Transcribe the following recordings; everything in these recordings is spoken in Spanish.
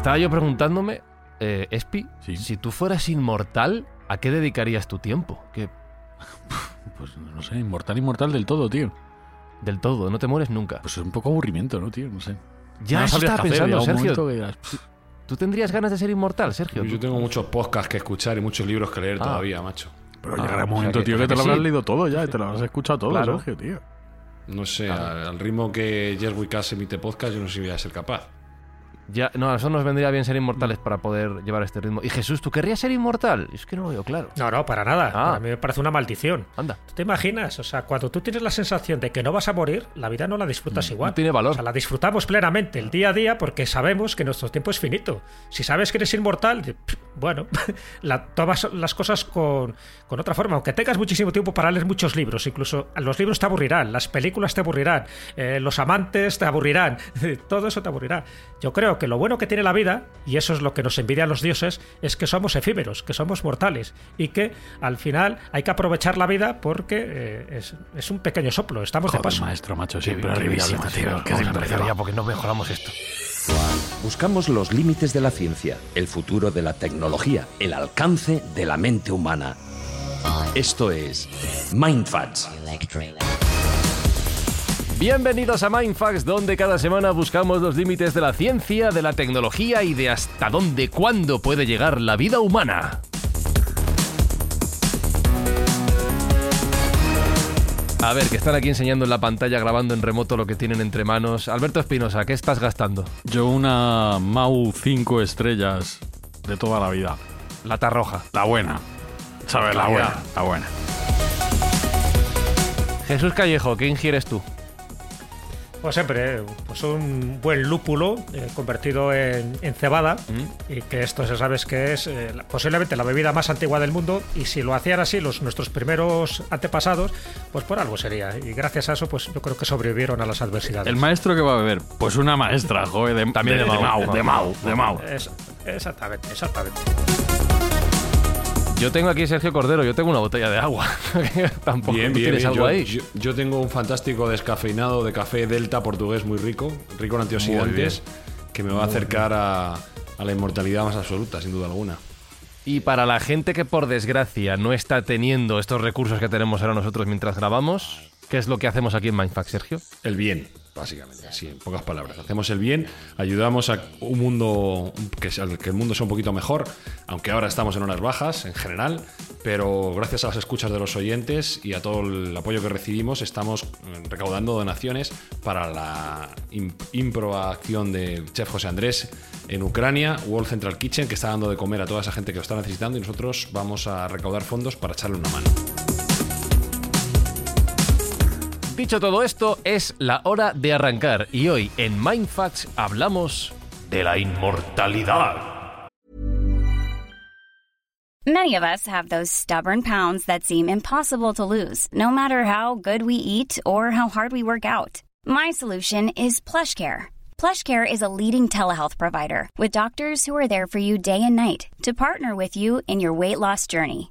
Estaba yo preguntándome, eh, Espi, Sí. si tú fueras inmortal, ¿a qué dedicarías tu tiempo? Que Pues no sé, inmortal, inmortal del todo, tío. del todo, no te mueres nunca. Pues es un poco aburrimiento, ¿no, tío? No sé. ya No estaba qué hacer, pensando, un Sergio. momento que dirás, "Pff, ¿Tú tendrías ganas de ser inmortal, Sergio? Yo tengo muchos podcasts que escuchar y muchos libros que leer Ah. todavía, macho. Pero Ah, llegará o sea un momento, que- tío, que te lo habrás sí. leído todo ya, y te lo habrás escuchado todo, Claro. Sergio, tío. No sé, al, al ritmo que Jess Wickas emite podcast, yo no sé si voy a ser capaz. Ya, no, a nosotros nos vendría bien ser inmortales para poder llevar este ritmo. Y Jesús, ¿tú querrías ser inmortal? Es que no lo veo claro. No, no, para nada. Ah. A mí me parece una maldición. Anda. ¿Tú te imaginas? O sea, cuando tú tienes la sensación de que no vas a morir, la vida no la disfrutas igual. no tiene valor. O sea, la disfrutamos plenamente el día a día porque sabemos que nuestro tiempo es finito. Si sabes que eres inmortal, pff, bueno, la, tomas las cosas con, con otra forma. Aunque tengas muchísimo tiempo para leer muchos libros, incluso los libros te aburrirán, las películas te aburrirán, eh, los amantes te aburrirán, todo eso te aburrirá. Yo creo que lo bueno que tiene la vida, y eso es lo que nos envidian los dioses, es que somos efímeros, que somos mortales y que al final hay que aprovechar la vida porque eh, es, es un pequeño soplo, estamos de paso. maestro, macho, siempre va. ya porque no mejoramos esto. Buscamos los límites de la ciencia, el futuro de la tecnología, el alcance de la mente humana. Esto es Mindfacts. Bienvenidos a Mindfax, donde cada semana buscamos los límites de la ciencia, de la tecnología y de hasta dónde, cuándo puede llegar la vida humana. A ver, que están aquí enseñando en la pantalla, grabando en remoto lo que tienen entre manos. Alberto Espinosa, ¿qué estás gastando? Yo una Mau 5 estrellas de toda la vida. Lata roja. La buena. ¿Sabes? La buena. La buena. Jesús Callejo, ¿qué ingieres tú? Pues siempre, pues un buen lúpulo eh, convertido en, en cebada y que esto se sabes que es eh, la- posiblemente la bebida más antigua del mundo y si lo hacían así los nuestros primeros antepasados, pues por algo sería y gracias a eso pues yo creo que sobrevivieron a las adversidades. ¿El maestro que va a beber? Pues una maestra, de, También de Mau. Mau, de Mau, de Mau. Es- exactamente, exactamente. Yo tengo aquí Sergio Cordero, yo tengo una botella de agua. Tampoco Bien, ¿tú bien, tienes bien. algo Yo, ahí. yo- yo tengo un fantástico descafeinado de café Delta portugués muy rico, rico en antioxidantes, que me va a acercar a, a la inmortalidad más absoluta, sin duda alguna. Y para la gente que por desgracia no está teniendo estos recursos que tenemos ahora nosotros mientras grabamos, ¿qué es lo que hacemos aquí en Mindfax, Sergio? El bien, básicamente, así, en pocas palabras. Hacemos el bien, ayudamos a un mundo, que, el mundo sea un poquito mejor, aunque ahora estamos en horas bajas en general, pero gracias a las escuchas de los oyentes y a todo el apoyo que recibimos, estamos eh, recaudando donaciones para la im- impro acción de Chef José Andrés en Ucrania, World Central Kitchen, que está dando de comer a toda esa gente que lo está necesitando y nosotros vamos a recaudar fondos para echarle una mano. Dicho todo esto, es la hora de arrancar y hoy en Mindfax hablamos de la inmortalidad. Many of us have those stubborn pounds that seem impossible to lose, no matter how good we eat or how hard we work out. My solution is PlushCare. PlushCare is a leading telehealth provider with doctors who are there for you day and night to partner with you in your weight loss journey.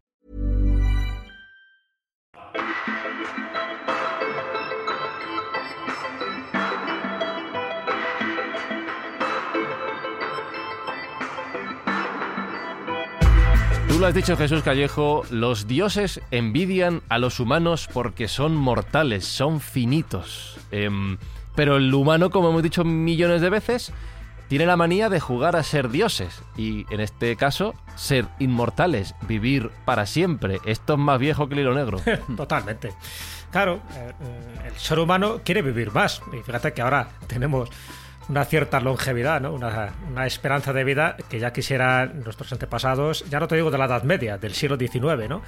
Tú lo has dicho Jesús Callejo, los dioses envidian a los humanos porque son mortales, son finitos. Em, pero el humano, como hemos dicho millones de veces, tiene la manía de jugar a ser dioses y, en este caso, ser inmortales, vivir para siempre. Esto es más viejo que el hilo negro. Totalmente. Claro, eh, el ser humano quiere vivir más. Y fíjate que ahora tenemos una cierta longevidad, ¿no? una, una, esperanza de vida que ya quisieran nuestros antepasados, ya no te digo de la Edad Media, del siglo XIX, ¿no?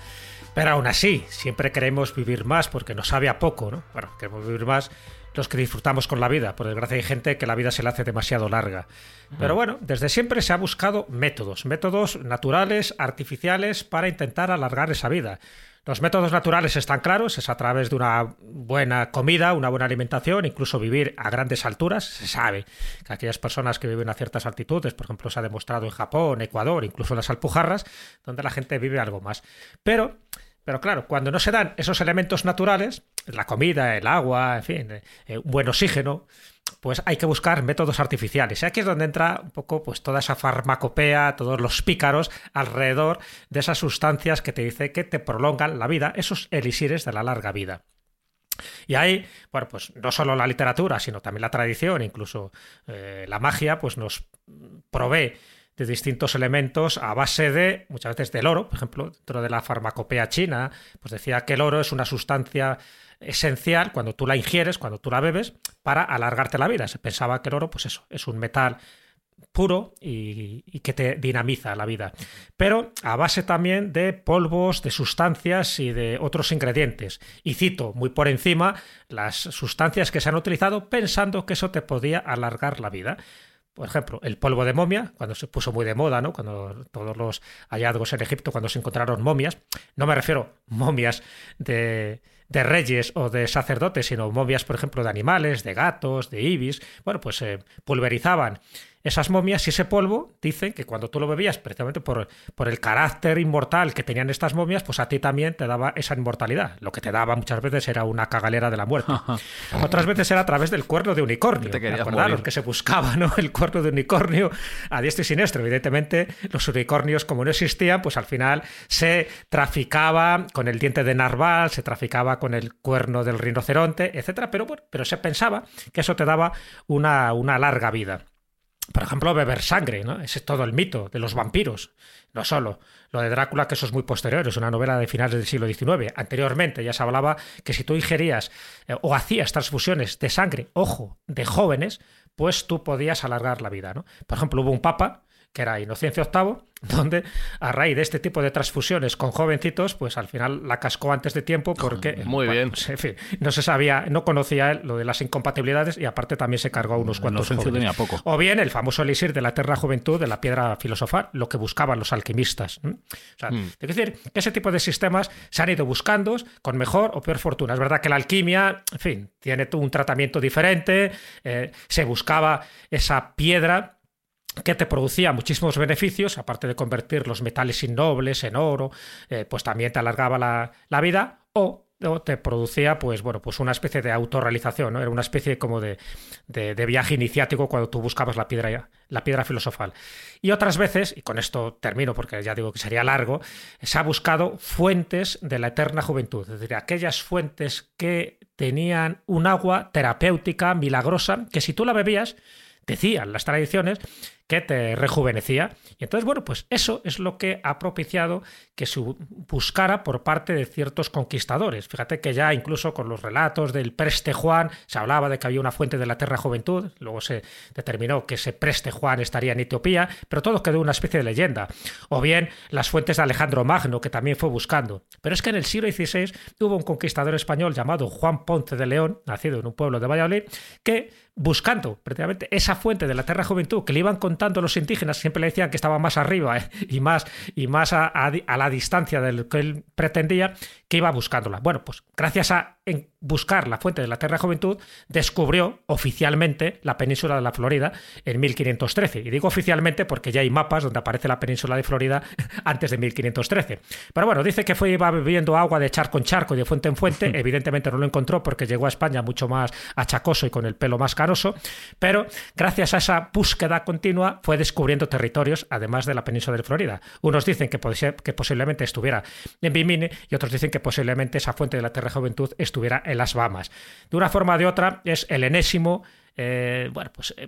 Pero aún así, siempre queremos vivir más porque nos sabe a poco, ¿no? Bueno, queremos vivir más los que disfrutamos con la vida. Por desgracia hay gente que la vida se le hace demasiado larga. Pero bueno, desde siempre se ha buscado métodos, métodos naturales, artificiales, para intentar alargar esa vida. Los métodos naturales están claros, es a través de una buena comida, una buena alimentación, incluso vivir a grandes alturas. Se sabe que aquellas personas que viven a ciertas altitudes, por ejemplo, se ha demostrado en Japón, Ecuador, incluso en las Alpujarras, donde la gente vive algo más. Pero pero claro, cuando no se dan esos elementos naturales, la comida, el agua, en fin, eh, un buen oxígeno, pues hay que buscar métodos artificiales. Y aquí es donde entra un poco pues toda esa farmacopea, todos los pícaros alrededor de esas sustancias que te dice que te prolongan la vida, esos elixires de la larga vida. Y ahí, bueno, pues no solo la literatura, sino también la tradición, incluso eh, la magia, pues nos provee de distintos elementos a base de, muchas veces del oro, por ejemplo, dentro de la farmacopea china, pues decía que el oro es una sustancia esencial cuando tú la ingieres, cuando tú la bebes, para alargarte la vida. Se pensaba que el oro, pues eso, es un metal puro y, y, que te dinamiza la vida. Pero a base también de polvos, de sustancias y de otros ingredientes. Y cito muy por encima las sustancias que se han utilizado pensando que eso te podía alargar la vida por ejemplo, el polvo de momia, cuando se puso muy de moda, ¿no? Cuando todos los hallazgos en Egipto, cuando se encontraron momias, no me refiero momias de, de reyes o de sacerdotes, sino momias, por ejemplo, de animales, de gatos, de ibis, bueno, pues se pulverizaban esas momias y ese polvo, dicen que cuando tú lo bebías, precisamente por, por, el carácter inmortal que tenían estas momias, pues a ti también te daba esa inmortalidad. Lo que te daba muchas veces era una cagalera de la muerte. Otras veces era a través del cuerno de unicornio. Te que se buscaba, ¿no? El cuerno de unicornio a diestro y siniestro. Evidentemente, los unicornios, como no existían, pues al final se traficaba con el diente de narval, se traficaba con el cuerno del rinoceronte, etcétera. Pero bueno, pero se pensaba que eso te daba una, una larga vida por ejemplo, beber sangre, ¿no? Ese es todo el mito de los vampiros. No solo. Lo de Drácula, que eso es muy posterior, es una novela de finales del siglo XIX. Anteriormente ya se hablaba que si tú ingerías eh, o hacías transfusiones de sangre, ojo, de jóvenes, pues tú podías alargar la vida, ¿no? Por ejemplo, hubo un papa, que era Inocencio VIII, donde a raíz de este tipo de transfusiones con jovencitos, pues al final la cascó antes de tiempo porque muy bien, pues, en fin, no se sabía, no conocía lo de las incompatibilidades y aparte también se cargó a unos cuantos jóvenes. Tenía poco. O bien el famoso elixir de la eterna juventud de la piedra filosofal, lo que buscaban los alquimistas. O sea, hmm. Es decir, que ese tipo de sistemas se han ido buscando con mejor o peor fortuna. Es verdad que la alquimia, en fin, tiene un tratamiento diferente, eh, se buscaba esa piedra que te producía muchísimos beneficios, aparte de convertir los metales innobles en oro, eh, pues también te alargaba la, vida, o, te producía, pues bueno, pues una especie de autorrealización, ¿no? Era una especie como de, de, viaje iniciático cuando tú buscabas la piedra, la piedra filosofal. Y otras veces, y con esto termino porque ya digo que sería largo, se ha buscado fuentes de la eterna juventud, es decir, aquellas fuentes que tenían un agua terapéutica, milagrosa, que si tú la bebías, decían las tradiciones, que te rejuvenecía. Y entonces, bueno, pues eso es lo que ha propiciado que se buscara por parte de ciertos conquistadores. Fíjate que ya incluso con los relatos del Preste Juan se hablaba de que había una fuente de la Tierra Juventud, luego se determinó que ese Preste Juan estaría en Etiopía, pero todo quedó una especie de leyenda. O bien las fuentes de Alejandro Magno, que también fue buscando. Pero es que en el siglo XVI hubo un conquistador español llamado Juan Ponce de León, nacido en un pueblo de Valladolid, que buscando prácticamente esa fuente de la Tierra Juventud que le iban contando los indígenas, siempre le decían que estaba más arriba eh, y más, y más a, la distancia de lo que él pretendía, que iba buscándola. Bueno, pues gracias a buscar la fuente de la Tierra Juventud, descubrió oficialmente la península de la Florida en 1513. Y digo oficialmente porque ya hay mapas donde aparece la península de Florida antes de 1513. Pero bueno, dice que fue iba bebiendo agua de charco en charco y de fuente en fuente. Evidentemente no lo encontró porque llegó a España mucho más achacoso y con el pelo más canoso. Pero gracias a esa búsqueda continua fue descubriendo territorios además de la península de Florida. Unos dicen que, que posiblemente estuviera en Bimini y otros dicen que posiblemente esa fuente de la Tierra Juventud estuviera en las Bahamas. De una forma o de otra, es el enésimo eh, bueno, pues eh,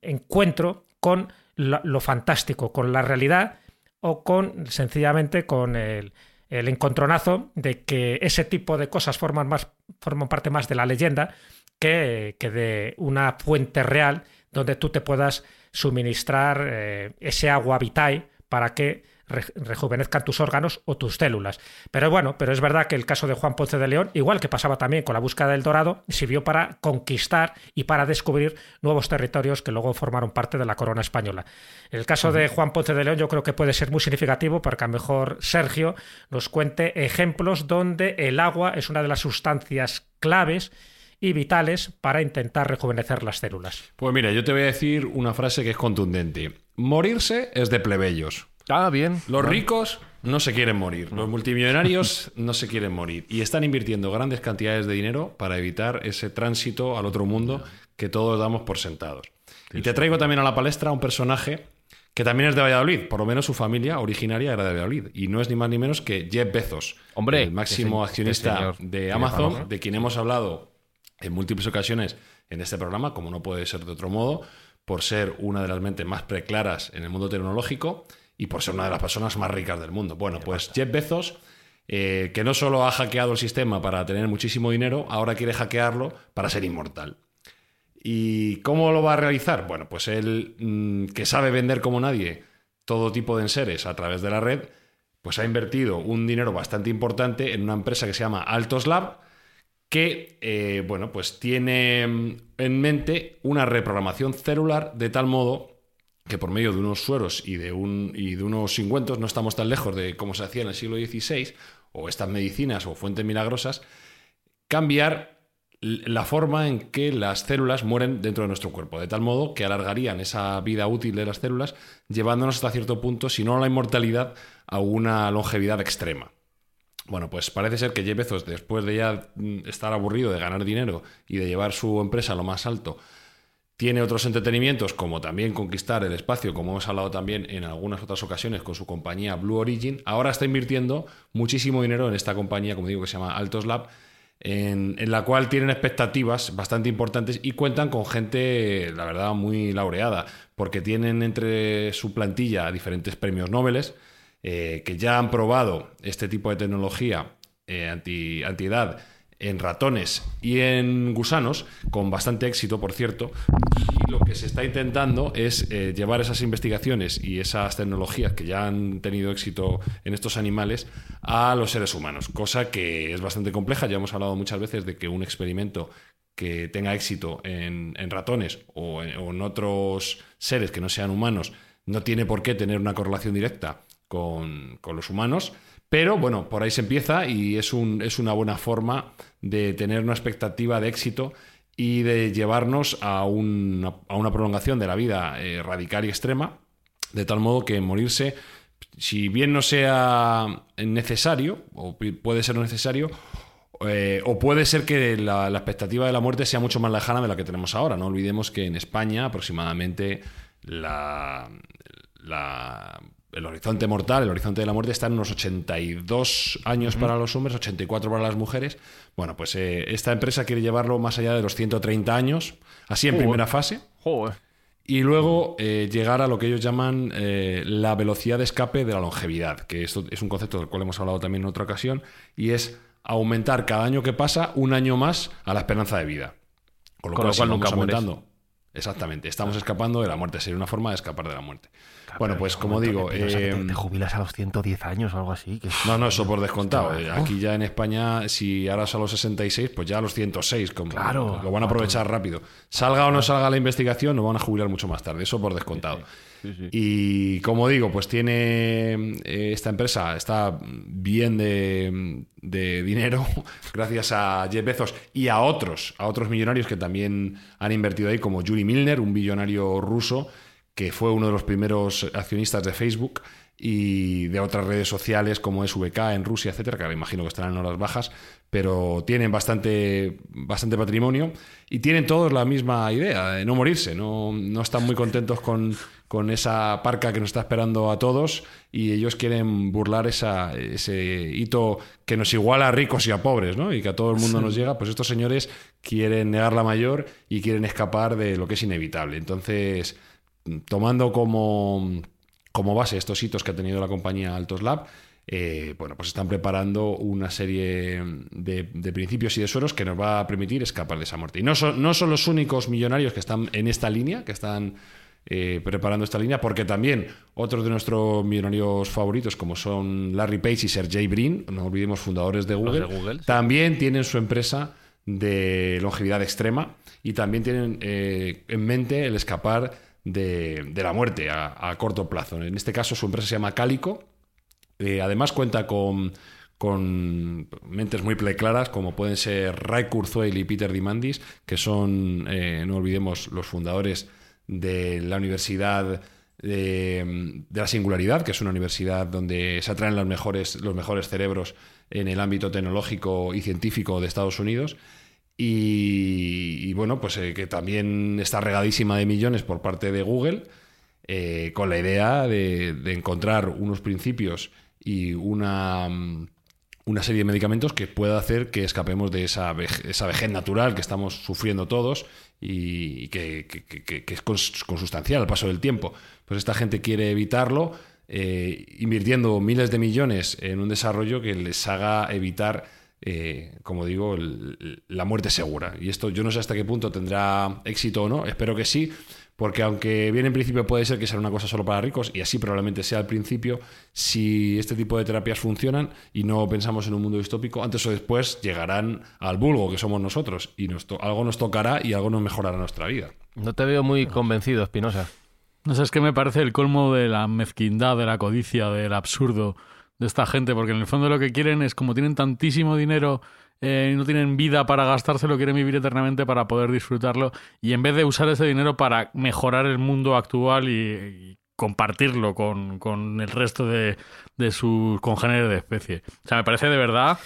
encuentro con lo, fantástico, con la realidad o con sencillamente con el, el encontronazo de que ese tipo de cosas forman, más, forman parte más de la leyenda que, que de una fuente real donde tú te puedas suministrar eh, ese agua vitae para que rejuvenezcan tus órganos o tus células. Pero bueno, pero es verdad que el caso de Juan Ponce de León, igual que pasaba también con la búsqueda del dorado, sirvió para conquistar y para descubrir nuevos territorios que luego formaron parte de la corona española. El caso de Juan Ponce de León yo creo que puede ser muy significativo para que a lo mejor Sergio nos cuente ejemplos donde el agua es una de las sustancias claves y vitales para intentar rejuvenecer las células. Pues mira, yo te voy a decir una frase que es contundente. Morirse es de plebeyos. Ah, bien. Los ricos no se quieren morir, los multimillonarios no se quieren morir y están invirtiendo grandes cantidades de dinero para evitar ese tránsito al otro mundo que todos damos por sentados. Y te traigo también a la palestra un personaje que también es de Valladolid, por lo menos su familia originaria era de Valladolid y no es ni más ni menos que Jeff Bezos, Hombre, el máximo este este accionista señor de Amazon, de quien hemos hablado en múltiples ocasiones en este programa, como no puede ser de otro modo, por ser una de las mentes más preclaras en el mundo tecnológico y por ser una de las personas más ricas del mundo. Bueno, pues Jeff Bezos, eh, que no solo ha hackeado el sistema para tener muchísimo dinero, ahora quiere hackearlo para ser inmortal. ¿Y cómo lo va a realizar? Bueno, pues él, mm, que sabe vender como nadie todo tipo de enseres a través de la red, pues ha invertido un dinero bastante importante en una empresa que se llama Altos Lab, que, eh, bueno, pues tiene mm, en mente una reprogramación celular de tal modo que por medio de unos sueros y de, un, y de unos ungüentos, no estamos tan lejos de cómo se hacía en el siglo XVI, o estas medicinas o fuentes milagrosas, cambiar la forma en que las células mueren dentro de nuestro cuerpo, de tal modo que alargarían esa vida útil de las células, llevándonos hasta cierto punto, si no a la inmortalidad, a una longevidad extrema. Bueno, pues parece ser que Jeff Bezos, después de ya mm, estar aburrido de ganar dinero y de llevar su empresa a lo más alto, tiene otros entretenimientos como también conquistar el espacio, como hemos hablado también en algunas otras ocasiones con su compañía Blue Origin. Ahora está invirtiendo muchísimo dinero en esta compañía, como digo, que se llama Altos Lab, en, la cual tienen expectativas bastante importantes y cuentan con gente, la verdad, muy laureada, porque tienen entre su plantilla diferentes premios Nobel eh, que ya han probado este tipo de tecnología eh, anti, antiedad en ratones y en gusanos, con bastante éxito, por cierto. Y lo que se está intentando es eh, llevar esas investigaciones y esas tecnologías que ya han tenido éxito en estos animales a los seres humanos, cosa que es bastante compleja. Ya hemos hablado muchas veces de que un experimento que tenga éxito en, ratones o en, otros seres que no sean humanos no tiene por qué tener una correlación directa con los humanos. Pero bueno, por ahí se empieza y es, un, es una buena forma de tener una expectativa de éxito y de llevarnos a una, a una prolongación de la vida eh, radical y extrema, de tal modo que morirse, si bien no sea necesario, o puede ser necesario, eh, o puede ser que la, la expectativa de la muerte sea mucho más lejana de la que tenemos ahora. No olvidemos que en España aproximadamente la, la- el horizonte mortal, el horizonte de la muerte está en unos 82 años para los hombres, 84 para las mujeres. Bueno, pues eh, esta empresa quiere llevarlo más allá de los 130 años, así en Joder. primera fase. Joder. Y luego eh, llegar a lo que ellos llaman eh, la velocidad de escape de la longevidad, que esto es un concepto del cual hemos hablado también en otra ocasión, y es aumentar cada año que pasa un año más a la esperanza de vida. Con lo Con cual, lo cual nunca mueres. aumentando. Exactamente, estamos escapando de la muerte, sería una forma de escapar de la muerte. Bueno, pues como digo, te, eh, te jubilas a los 110 años o algo así. que- no, no, eso por descontado. Eh. Aquí ya en España, si ahora es a los 66, pues ya a los 106. Como, Claro. Lo van a aprovechar rápido. Salga o no salga la investigación, nos van a jubilar mucho más tarde. Eso por descontado. Y como digo, pues tiene eh, esta empresa, está bien de, de dinero gracias a Jeff Bezos y a otros, a otros millonarios que también han invertido ahí, como Yuri Milner, un billonario ruso que fue uno de los primeros accionistas de Facebook y de otras redes sociales como es VK en Rusia, etcétera, que me imagino que estarán en horas bajas, pero tienen bastante, bastante patrimonio y tienen todos la misma idea de no morirse, no, no están muy contentos con, con esa parca que nos está esperando a todos y ellos quieren burlar esa, ese hito que nos iguala a ricos y a pobres, ¿no? Y que a todo el mundo nos llega, pues estos señores quieren negar la mayor y quieren escapar de lo que es inevitable. Entonces, tomando como como base estos hitos que ha tenido la compañía Altos Lab, eh, bueno, pues están preparando una serie de, principios y de sueros que nos va a permitir escapar de esa muerte. Y no son, no son los únicos millonarios que están en esta línea, que están eh, preparando esta línea, porque también otros de nuestros millonarios favoritos, como son Larry Page y Sergey Brin, no olvidemos fundadores de Google, también tienen su empresa de longevidad extrema y también tienen eh, en mente el escapar de, la muerte a, corto plazo. En este caso su empresa se llama Cálico. Eh, además cuenta con, con mentes muy claras como pueden ser Ray Kurzweil y Peter Dimandis, que son, eh, no olvidemos, los fundadores de la Universidad de, la Singularidad, que es una universidad donde se atraen los mejores, los mejores cerebros en el ámbito tecnológico y científico de Estados Unidos. Y, bueno, pues eh, que también está regadísima de millones por parte de Google, eh, con la idea de, encontrar unos principios y una, mm, una, serie de medicamentos que pueda hacer que escapemos de esa, esa vejez natural que estamos sufriendo todos y, que, es consustancial al paso del tiempo. Pues esta gente quiere evitarlo. Eh, invirtiendo miles de millones en un desarrollo que les haga evitar eh, como digo, la muerte segura. Y esto yo no sé hasta qué punto tendrá éxito o no, espero que sí, porque aunque bien en principio puede ser que sea una cosa solo para ricos, y así probablemente sea al principio, si este tipo de terapias funcionan y no pensamos en un mundo distópico, antes o después llegarán al vulgo que somos nosotros, y algo nos tocará y algo nos mejorará nuestra vida. No te veo muy convencido, Espinosa. No sé, es que me parece el colmo de la mezquindad, de la codicia, del absurdo de esta gente, porque en el fondo lo que quieren es, como tienen tantísimo dinero eh, y no tienen vida para gastárselo, quieren vivir eternamente para poder disfrutarlo, y en vez de usar ese dinero para mejorar el mundo actual y, compartirlo con, con, el resto de, de sus congéneres de especie. O sea, me parece de verdad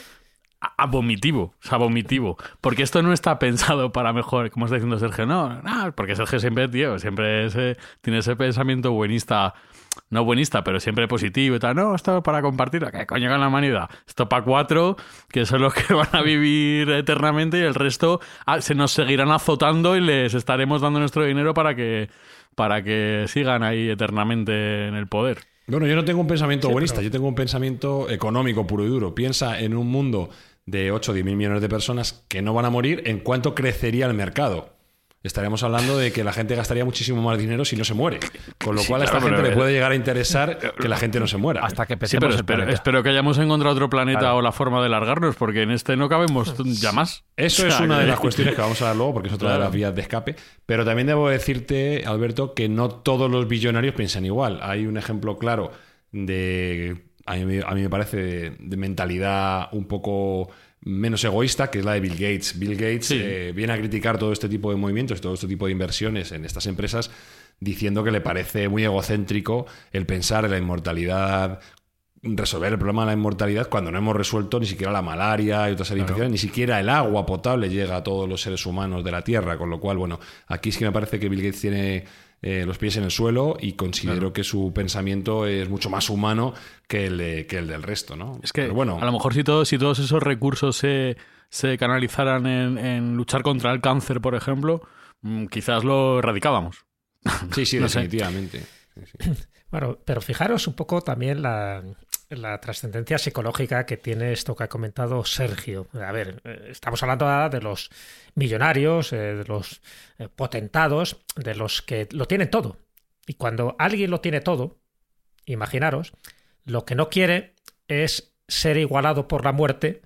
sea, vomitivo. Porque esto no está pensado para mejor, como está diciendo Sergio, no, no porque Sergio siempre, tío, siempre tiene ese pensamiento buenista no buenista, pero siempre positivo y tal. No, esto para compartir, ¿qué coño con la humanidad? Esto para cuatro, que son los que van a vivir eternamente y el resto ah, se nos seguirán azotando y les estaremos dando nuestro dinero para que, para que sigan ahí eternamente en el poder. Bueno, yo no tengo un pensamiento buenista, yo tengo un pensamiento económico puro y duro. Piensa en un mundo de 8 o 10 mil millones de personas que no van a morir, ¿en cuánto crecería el mercado? Estaríamos hablando de que la gente gastaría muchísimo más dinero si no se muere. Con lo cual a esta gente le puede llegar a interesar que la gente no se muera. Hasta que sí, pero espero, que hayamos encontrado otro planeta o la forma de largarnos, porque en este no cabemos ya más. Eso es una de las cuestiones que vamos a dar luego, porque es otra de las vías de escape. Pero también debo decirte, Alberto, que no todos los billonarios piensan igual. Hay un ejemplo claro de, a mí, a mí me parece, de mentalidad un poco menos egoísta, que es la de Bill Gates. Bill Gates eh, viene a criticar todo este tipo de movimientos, todo este tipo de inversiones en estas empresas, diciendo que le parece muy egocéntrico el pensar en la inmortalidad, resolver el problema de la inmortalidad cuando no hemos resuelto ni siquiera la malaria y otras infecciones, ni siquiera el agua potable llega a todos los seres humanos de la Tierra, con lo cual, bueno, aquí sí que me parece que Bill Gates tiene eh, los pies en el suelo y considero que su pensamiento es mucho más humano que el, que el del resto, ¿no? Es que bueno, a lo mejor si, todos si todos esos recursos se, se canalizaran en, luchar contra el cáncer, por ejemplo, mm, quizás lo erradicábamos. Sí, sí, definitivamente. Bueno, pero fijaros un poco también la, la trascendencia psicológica que tiene esto que ha comentado Sergio. A ver, eh, estamos hablando de los millonarios, eh, de los eh, potentados, de los que lo tienen todo. Y cuando alguien lo tiene todo, imaginaros, lo que no quiere es ser igualado por la muerte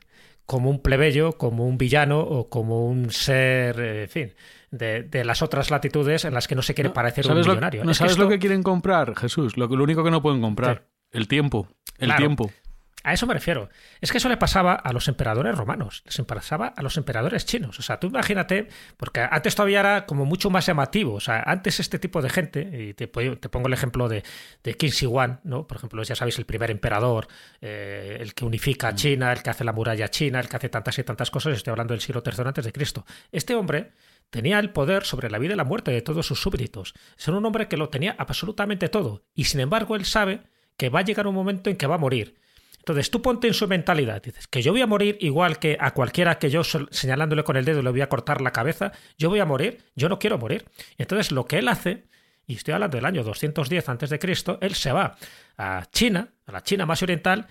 como un plebeyo, como un villano o como un ser, en fin, de, las otras latitudes en las que no se quiere parecer un millonario. ¿No sabes lo que quieren comprar, Jesús? Lo, lo único que no pueden comprar, el tiempo. El tiempo. A eso me refiero. Es que eso le pasaba a los emperadores romanos, les pasaba a los emperadores chinos. O sea, tú imagínate, porque antes todavía era como mucho más llamativo. O sea, antes este tipo de gente, y te, pongo el ejemplo de, de Qin Shi Huang, ¿no? Por ejemplo, ya sabéis, el primer emperador, eh, el que unifica a mm. China, el que hace la muralla china, el que hace tantas y tantas cosas. Estoy hablando del siglo III antes de Cristo. Este hombre tenía el poder sobre la vida y la muerte de todos sus súbditos. Es un hombre que lo tenía absolutamente todo. Y sin embargo, él sabe que va a llegar un momento en que va a morir entonces tú ponte en su mentalidad, dices que yo voy a morir igual que a cualquiera que yo señalándole con el dedo le voy a cortar la cabeza, yo voy a morir, yo no quiero morir. Entonces lo que él hace, y estoy hablando del año 210 a.C., él se va a China, a la China más oriental,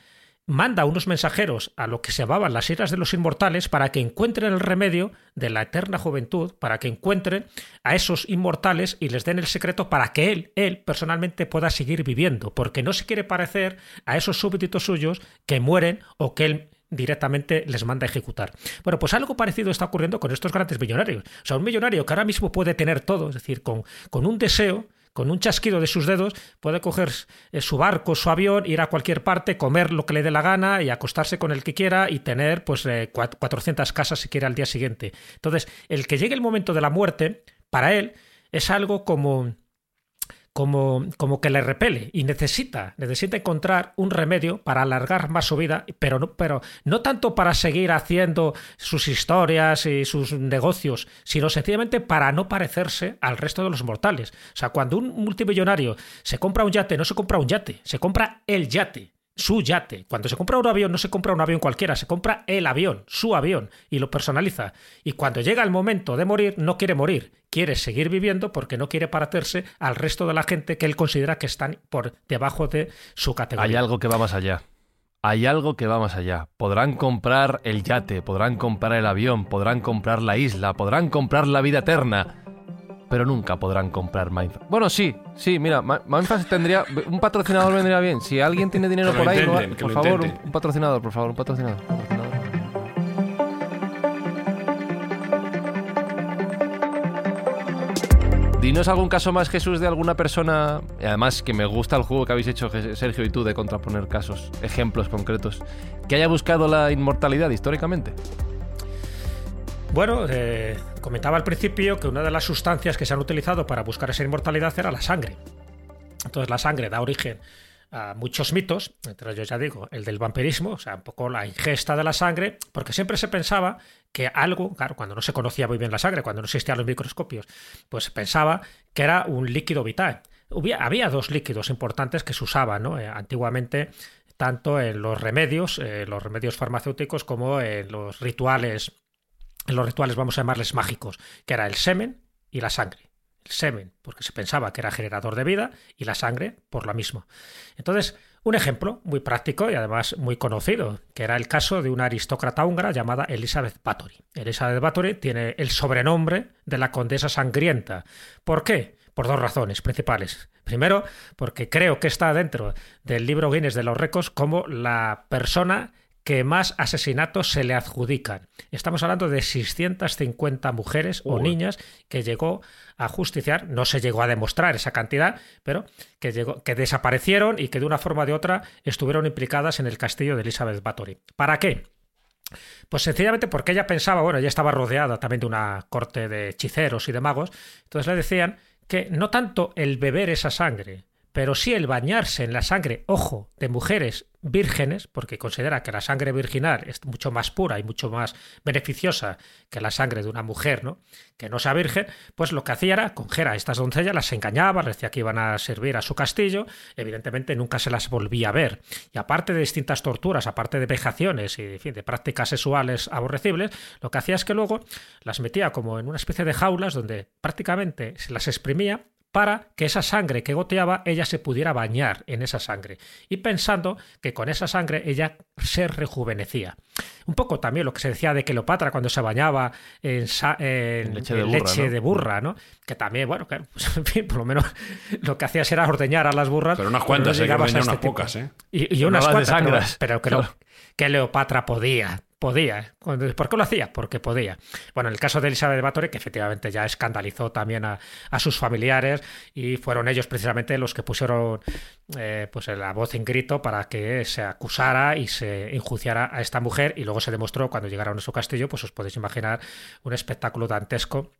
manda unos mensajeros a lo que se llamaban las Islas de los Inmortales para que encuentren el remedio de la eterna juventud, para que encuentren a esos inmortales y les den el secreto para que él, él personalmente pueda seguir viviendo, porque no se quiere parecer a esos súbditos suyos que mueren o que él directamente les manda a ejecutar. Bueno, pues algo parecido está ocurriendo con estos grandes millonarios. O sea, un millonario que ahora mismo puede tener todo, es decir, con, con un deseo, con un chasquido de sus dedos puede coger eh, su barco, su avión, ir a cualquier parte, comer lo que le dé la gana y acostarse con el que quiera y tener pues 400 eh, casas si quiere al día siguiente. Entonces, el que llegue el momento de la muerte, para él, es algo como como, como que le repele y necesita, necesita encontrar un remedio para alargar más su vida, pero no, pero no tanto para seguir haciendo sus historias y sus negocios, sino sencillamente para no parecerse al resto de los mortales. O sea, cuando un multimillonario se compra un yate, no se compra un yate, se compra el yate su yate. Cuando se compra un avión, no se compra un avión cualquiera, se compra el avión, su avión, y lo personaliza. Y cuando llega el momento de morir, no quiere morir, quiere seguir viviendo porque no quiere parecerse al resto de la gente que él considera que están por debajo de su categoría. Hay algo que va más allá. Hay algo que va más allá. Podrán comprar el yate, podrán comprar el avión, podrán comprar la isla, podrán comprar la vida eterna pero nunca podrán comprar Mindfast. Bueno, sí, sí, mira, Mindfast tendría. Un patrocinador vendría bien. Si alguien tiene dinero por ahí, por favor, un, patrocinador, por favor, un patrocinador. Dinos algún caso más, Jesús, de alguna persona, y además que me gusta el juego que habéis hecho, Sergio y tú, de contraponer casos, ejemplos concretos, que haya buscado la inmortalidad históricamente. Bueno, eh, comentaba al principio que una de las sustancias que se han utilizado para buscar esa inmortalidad era la sangre. Entonces la sangre da origen a muchos mitos, entre ellos ya digo, el del vampirismo, o sea, un poco la ingesta de la sangre, porque siempre se pensaba que algo, claro, cuando no se conocía muy bien la sangre, cuando no existían los microscopios, pues se pensaba que era un líquido vital. había dos líquidos importantes que se usaban ¿no? Eh, antiguamente, tanto en los remedios, eh, los remedios farmacéuticos, como en los rituales en los rituales vamos a llamarles mágicos, que era el semen y la sangre. El semen, porque se pensaba que era generador de vida, y la sangre, por lo mismo. Entonces, un ejemplo muy práctico y además muy conocido, que era el caso de una aristócrata húngara llamada Elizabeth Bathory. Elizabeth Bathory tiene el sobrenombre de la condesa sangrienta. ¿Por qué? Por dos razones principales. Primero, porque creo que está dentro del libro Guinness de los récords como la persona que más asesinatos se le adjudican. Estamos hablando de 650 mujeres o niñas que llegó a justiciar, no se llegó a demostrar esa cantidad, pero que, llegó, que desaparecieron y que de una forma o de otra estuvieron implicadas en el castillo de Elizabeth Bathory. ¿Para qué? Pues sencillamente porque ella pensaba, bueno, ella estaba rodeada también de una corte de hechiceros y de magos, entonces le decían que no tanto el beber esa sangre, pero sí el bañarse en la sangre, ojo, de mujeres vírgenes, porque considera que la sangre virginal es mucho más pura y mucho más beneficiosa que la sangre de una mujer, ¿no? Que no sea virgen, pues lo que hacía era coger a estas doncellas, las engañaba, les decía que iban a servir a su castillo, evidentemente nunca se las volvía a ver. Y aparte de distintas torturas, aparte de vejaciones y de prácticas sexuales aborrecibles, lo que hacía es que luego las metía como en una especie de jaulas donde prácticamente se las exprimía para que esa sangre que goteaba ella se pudiera bañar en esa sangre y pensando que con esa sangre ella se rejuvenecía. Un poco también lo que se decía de Cleopatra cuando se bañaba en, leche, de, burra, ¿no? Que también, bueno, pues, en fin, por lo menos lo que hacía era ordeñar a las burras. Pero unas cuantas, no ¿eh? unas pocas, ¿eh? Y, unas cuantas, pero, pero, que Cleopatra podía podía. ¿eh? ¿Por qué lo hacía? Porque podía. Bueno, en el caso de Elizabeth Bathory, que efectivamente ya escandalizó también a, sus familiares y fueron ellos precisamente los que pusieron eh, pues la voz en grito para que se acusara y se enjuiciara a esta mujer y luego se demostró cuando llegaron a su castillo, pues os podéis imaginar un espectáculo dantesco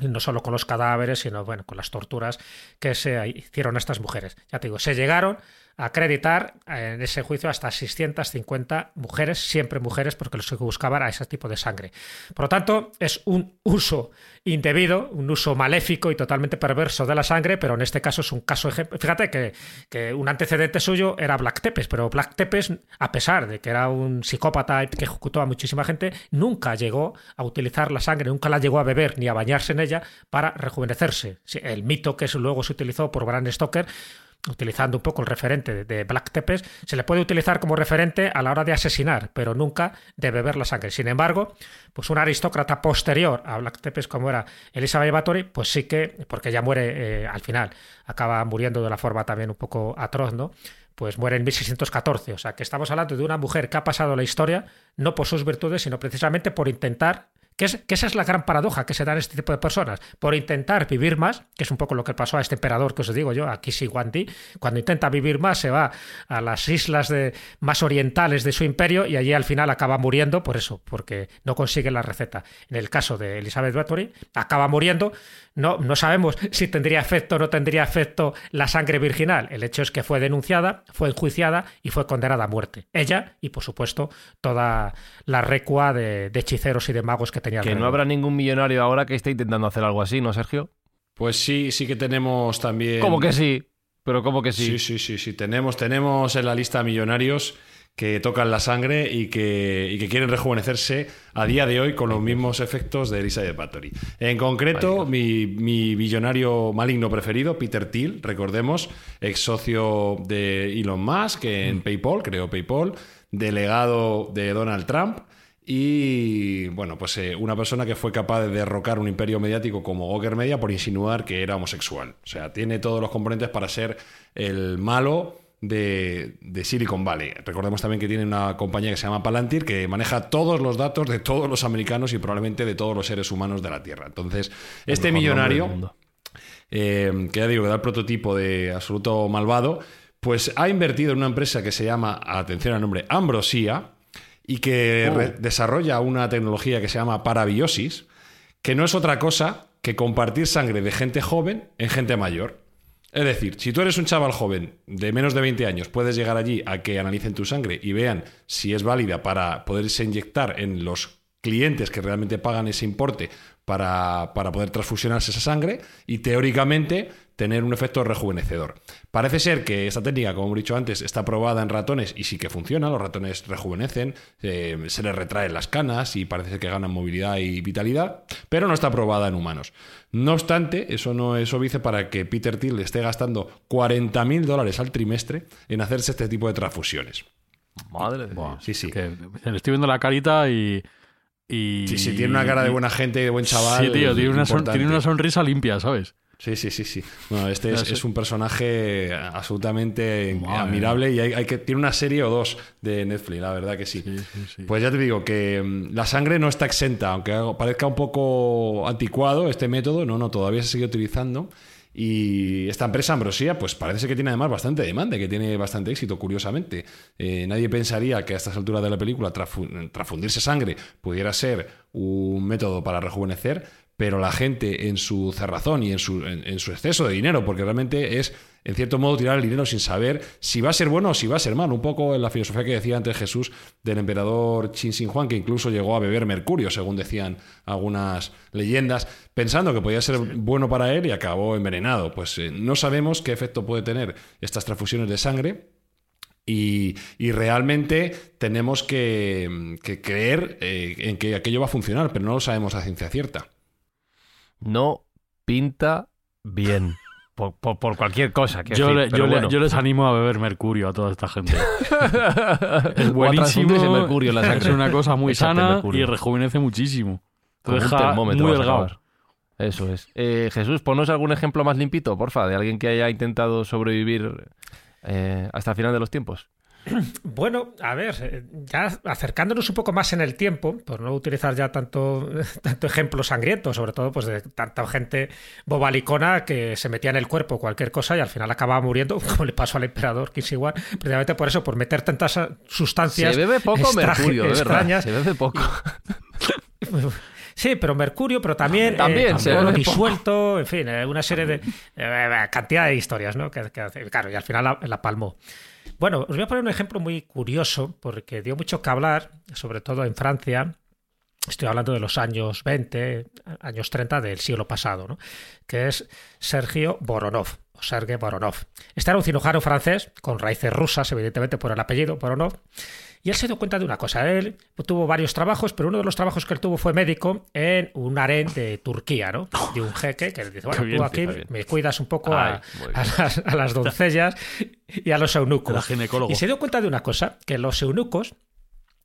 no solo con los cadáveres, sino bueno, con las torturas que se hicieron a estas mujeres. Ya te digo, se llegaron acreditar en ese juicio hasta 650 mujeres, siempre mujeres, porque los que buscaban a ese tipo de sangre. Por lo tanto, es un uso indebido, un uso maléfico y totalmente perverso de la sangre, pero en este caso es un caso ejemplo. Fíjate que, que, un antecedente suyo era Black Tepes, pero Black Tepes, a pesar de que era un psicópata que ejecutó a muchísima gente, nunca llegó a utilizar la sangre, nunca la llegó a beber ni a bañarse en ella para rejuvenecerse. El mito que luego se utilizó por Bram Stoker utilizando un poco el referente de Black Tepes, se le puede utilizar como referente a la hora de asesinar, pero nunca de beber la sangre. Sin embargo, pues un aristócrata posterior a Black Tepes como era Elizabeth Bathory, pues sí que, porque ella muere eh, al final, acaba muriendo de la forma también un poco atroz, ¿no? Pues muere en 1614. O sea, que estamos hablando de una mujer que ha pasado la historia no por sus virtudes, sino precisamente por intentar que, esa es la gran paradoja que se da en este tipo de personas. Por intentar vivir más, que es un poco lo que pasó a este emperador que os digo yo, a Kishi Wanti, cuando intenta vivir más se va a las islas más orientales de su imperio y allí al final acaba muriendo por eso, porque no consigue la receta. En el caso de Elizabeth Bathory, acaba muriendo. No, no sabemos si tendría efecto o no tendría efecto la sangre virginal. El hecho es que fue denunciada, fue enjuiciada y fue condenada a muerte. Ella y, por supuesto, toda la recua de, de hechiceros y de magos que tenía. Que no habrá ningún millonario ahora que esté intentando hacer algo así, ¿no, Sergio? Pues sí, sí que tenemos también. ¿Cómo que sí? Pero ¿cómo que sí? Sí, sí, sí, sí. Tenemos, tenemos en la lista millonarios que tocan la sangre y que, que, quieren rejuvenecerse a día de hoy con los mismos efectos de Elizabeth Bathory. En concreto, mi, mi, billonario maligno preferido, Peter Thiel, recordemos, ex socio de Elon Musk en mm. PayPal, creó PayPal, delegado de Donald Trump y bueno, pues eh, una persona que fue capaz de derrocar un imperio mediático como Gawker Media por insinuar que era homosexual. O sea, tiene todos los componentes para ser el malo de, Silicon Valley. Recordemos también que tiene una compañía que se llama Palantir que maneja todos los datos de todos los americanos y probablemente de todos los seres humanos de la Tierra. Entonces, este millonario, eh, que ya digo, que da el prototipo de absoluto malvado, pues ha invertido en una empresa que se llama, atención al nombre, Ambrosia y que oh. desarrolla una tecnología que se llama parabiosis, que no es otra cosa que compartir sangre de gente joven en gente mayor. Es decir, si tú eres un chaval joven de menos de 20 años, puedes llegar allí a que analicen tu sangre y vean si es válida para poderse inyectar en los clientes que realmente pagan ese importe para, para, poder transfusionarse esa sangre y teóricamente tener un efecto rejuvenecedor. Parece ser que esta técnica, como hemos dicho antes, está probada en ratones y sí que funciona, los ratones rejuvenecen, eh, se les retraen las canas y parece que ganan movilidad y vitalidad, pero no está probada en humanos. No obstante, eso no es obvio para que Peter Thiel esté gastando 40.000 dólares al trimestre en hacerse este tipo de transfusiones. Madre de Dios. Sí, sí. le estoy viendo la carita y... Y... Sí, sí, tiene una cara de buena gente y de buen chaval. Sí, tío, tiene una, tiene una, sonrisa limpia, ¿sabes? Sí, sí, sí, sí. Bueno, este es, un personaje absolutamente admirable y hay, que tiene una serie o dos de Netflix, la verdad que sí. Pues ya te digo que mm, la sangre no está exenta, aunque parezca un poco anticuado este método, no, no, todavía se sigue utilizando. Y esta empresa Ambrosia, pues parece que tiene además bastante demanda, que tiene bastante éxito, curiosamente. Eh, nadie pensaría que a estas alturas de la película transfundirse sangre pudiera ser un método para rejuvenecer, pero la gente en su cerrazón y en su, en, su exceso de dinero, porque realmente es, en cierto modo, tirar el dinero sin saber si va a ser bueno o si va a ser malo. Un poco en la filosofía que decía antes Jesús del emperador Qin Shi Huang, que incluso llegó a beber mercurio, según decían algunas leyendas, pensando que podía ser bueno para él y acabó envenenado. Pues eh, no sabemos qué efecto puede tener estas transfusiones de sangre. Y, realmente tenemos que, creer eh, en que aquello va a funcionar, pero no lo sabemos a ciencia cierta no pinta bien. Por, cualquier cosa. Que yo, yo, les animo a beber mercurio a toda esta gente. es buenísimo. mercurio la Es una cosa muy sana y rejuvenece muchísimo. Te deja muy delgado. Eso es. Eh, Jesús, ponos algún ejemplo más limpito, porfa, de alguien que haya intentado sobrevivir eh, hasta el final de los tiempos. Bueno, a ver, eh, ya acercándonos un poco más en el tiempo, por no utilizar ya tanto, tanto ejemplo sangriento, sobre todo pues de tanta gente bobalicona que se metía en el cuerpo cualquier cosa y al final acababa muriendo, como le pasó al emperador igual, precisamente por eso, por meter tantas sustancias. Se bebe poco mercurio, de verdad. Se bebe poco. Sí, pero mercurio, pero también, también eh, disuelto, en fin, eh, una serie de eh, cantidad de historias, ¿no? Que, claro, y al final la, palmó. Bueno, os voy a poner un ejemplo muy curioso, porque dio mucho que hablar, sobre todo en Francia. Estoy hablando de los años 20, años 30 del siglo pasado, ¿no? que es Sergio Boronov, o Sergei Boronov. Este era un cirujano francés, con raíces rusas, evidentemente por el apellido Boronov, y él se dio cuenta de una cosa. Él tuvo varios trabajos, pero uno de los trabajos que él tuvo fue médico en un harén de Turquía, ¿no? De un jeque que le dice, bueno, tú aquí me cuidas un poco a, las, doncellas y a los eunucos. Y se dio cuenta de una cosa, que los eunucos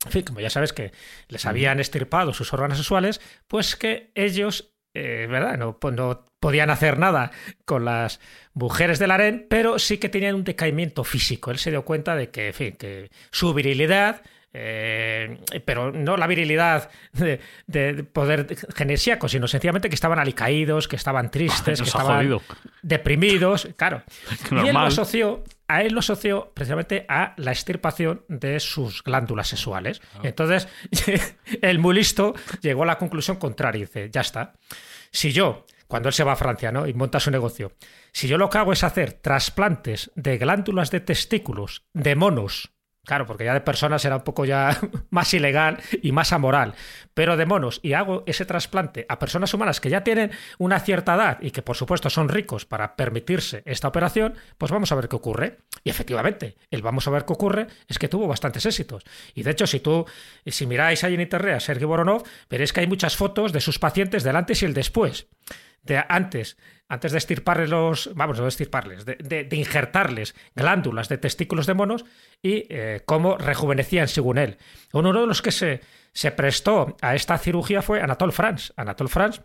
en fin, como ya sabes que les habían estirpado sus órganos sexuales, pues que ellos, eh, ¿verdad? No, pues no podían hacer nada con las mujeres del harén, pero sí que tenían un decaimiento físico. Él se dio cuenta de que, en fin, que su virilidad eh, pero no la virilidad de, poder genesíaco, sino sencillamente que estaban alicaídos, que estaban tristes, que estaban deprimidos, claro. Y él lo asoció, a él lo asoció precisamente a la extirpación de sus glándulas sexuales. Ah. Entonces, el muy listo llegó a la conclusión contraria y dice, ya está. Si yo cuando él se va a Francia, ¿no? Y monta su negocio. Si yo lo que hago es hacer trasplantes de glándulas de testículos de monos, claro, porque ya de personas era un poco ya más ilegal y más amoral, pero de monos, y hago ese trasplante a personas humanas que ya tienen una cierta edad y que por supuesto son ricos para permitirse esta operación, pues vamos a ver qué ocurre. Y efectivamente, el vamos a ver qué ocurre es que tuvo bastantes éxitos. Y de hecho, si tú, si miráis ahí en internet a Sergei Boronov, veréis que hay muchas fotos de sus pacientes del antes y el después de antes, antes de estirparles los, vamos, no de estirparles, de, injertarles glándulas de testículos de monos y eh, cómo rejuvenecían según él. Uno de los que se, se prestó a esta cirugía fue Anatole France. Anatole France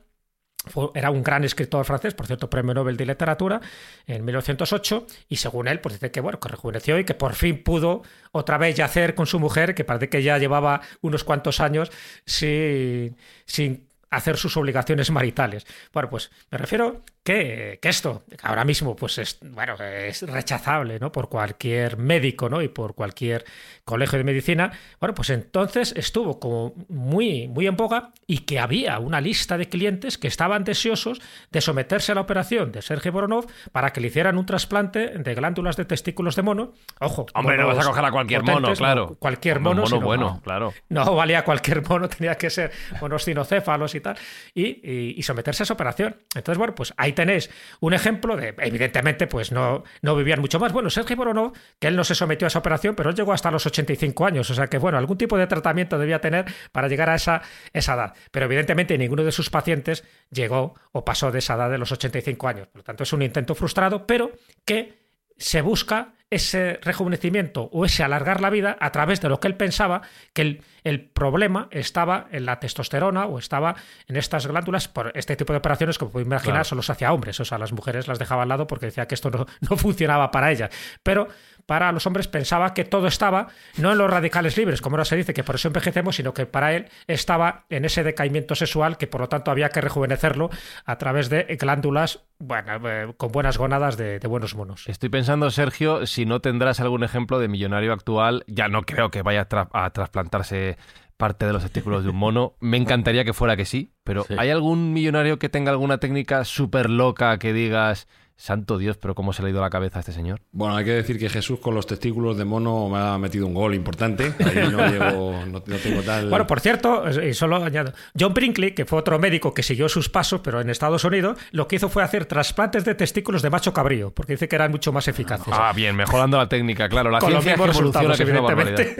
era un gran escritor francés, por cierto, premio Nobel de Literatura en 1908, y según él, pues dice que bueno, que rejuveneció y que por fin pudo otra vez yacer con su mujer, que parece que ya llevaba unos cuantos años sin, sin hacer sus obligaciones maritales. Bueno, pues me refiero que, que, esto ahora mismo pues es, bueno, es rechazable ¿no? por cualquier médico ¿no? y por cualquier colegio de medicina, bueno, pues entonces estuvo como muy, muy en boga y que había una lista de clientes que estaban deseosos de someterse a la operación de Sergei Boronov para que le hicieran un trasplante de glándulas de testículos de mono. Ojo, hombre, no vas a coger a cualquier mono, claro. cualquier mono, mono bueno, claro. No valía cualquier mono, tenía que ser monos cinocéfalos y tal, y, y someterse a esa operación. Entonces, bueno, pues hay tenéis un ejemplo de, evidentemente, pues no, no vivían mucho más. Bueno, Sergio Boronov, que él no se sometió a esa operación, pero él llegó hasta los 85 años, o sea que, bueno, algún tipo de tratamiento debía tener para llegar a esa, esa edad. Pero evidentemente ninguno de sus pacientes llegó o pasó de esa edad de los 85 años. Por lo tanto, es un intento frustrado, pero que se busca ese rejuvenecimiento o ese alargar la vida a través de lo que él pensaba que el, problema estaba en la testosterona o estaba en estas glándulas por este tipo de operaciones, como pueden imaginar, solo se hacía hombres, o sea, las mujeres las dejaba al lado porque decía que esto no, no funcionaba para ellas. Pero para los hombres pensaba que todo estaba no en los radicales libres, como ahora se dice, que por eso envejecemos, sino que para él estaba en ese decaimiento sexual que por lo tanto había que rejuvenecerlo a través de glándulas bueno, eh, con buenas gonadas de, buenos monos. Estoy pensando, Sergio, si no tendrás algún ejemplo de millonario actual, ya no creo que vaya a, trasplantarse parte de los testículos de un mono. Me encantaría que fuera que sí, pero ¿hay algún millonario que tenga alguna técnica súper loca que digas Santo Dios, pero ¿cómo se le ha ido la cabeza a este señor? Bueno, hay que decir que Jesús con los testículos de mono me ha metido un gol importante. Ahí no, llego, no, tengo tal. Bueno, por cierto, y solo añado, John Brinkley, que fue otro médico que siguió sus pasos, pero en Estados Unidos, lo que hizo fue hacer trasplantes de testículos de macho cabrío, porque dice que eran mucho más eficaces. Ah, bien, mejorando la técnica, claro. La ciencia que evoluciona, que evidentemente.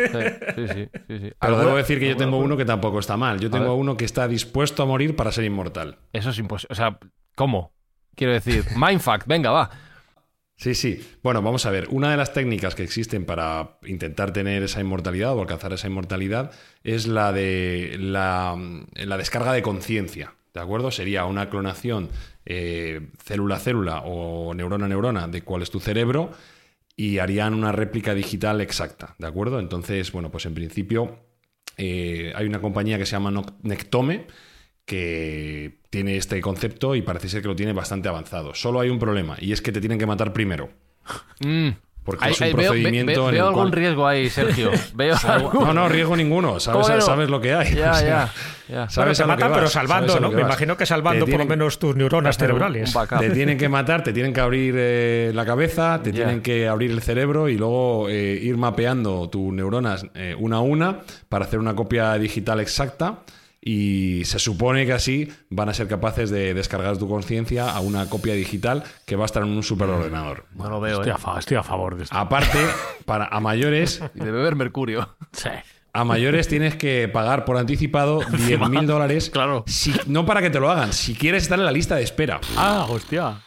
Sí, sí, sí, sí, Pero debo decir que yo tengo uno que tampoco está mal. Yo tengo uno que está dispuesto a morir para ser inmortal. Eso es imposible. O sea, ¿cómo? Quiero decir, mindfuck, venga, va. Sí, sí. Bueno, vamos a ver. Una de las técnicas que existen para intentar tener esa inmortalidad o alcanzar esa inmortalidad es la de la, descarga de conciencia. ¿De acuerdo? Sería una clonación eh, célula a célula o neurona a neurona de cuál es tu cerebro y harían una réplica digital exacta, ¿de acuerdo? Entonces, bueno, pues en principio eh, hay una compañía que se llama Nectome que tiene este concepto y parece ser que lo tiene bastante avanzado. Solo hay un problema y es que te tienen que matar primero. Mm. Porque Ahí- es un ahí veo- ve- procedimiento ve- en veo el algún cual- riesgo ahí, Sergio. Veo algún- No, no, riesgo ninguno. Sabes, lo que hay. Ya, O sea, ya, ya. Bueno, Sabes te que matan, vas, pero salvando, ¿no? Me imagino que salvando por lo menos tus neuronas cerebrales. Te tienen que matar, te tienen que abrir eh, la cabeza, te tienen que abrir el cerebro y luego eh, ir mapeando tus neuronas eh, una a una para hacer una copia digital exacta. Y se supone que así van a ser capaces de descargar tu conciencia a una copia digital que va a estar en un superordenador. No lo veo, Estoy ¿eh? a, fa- estoy a favor de esto. Aparte, para a mayores, Y de beber mercurio. Sí. a mayores tienes que pagar por anticipado 10 mil dólares. Claro. si- no para que te lo hagan, si quieres estar en la lista de espera. Ah, hostia.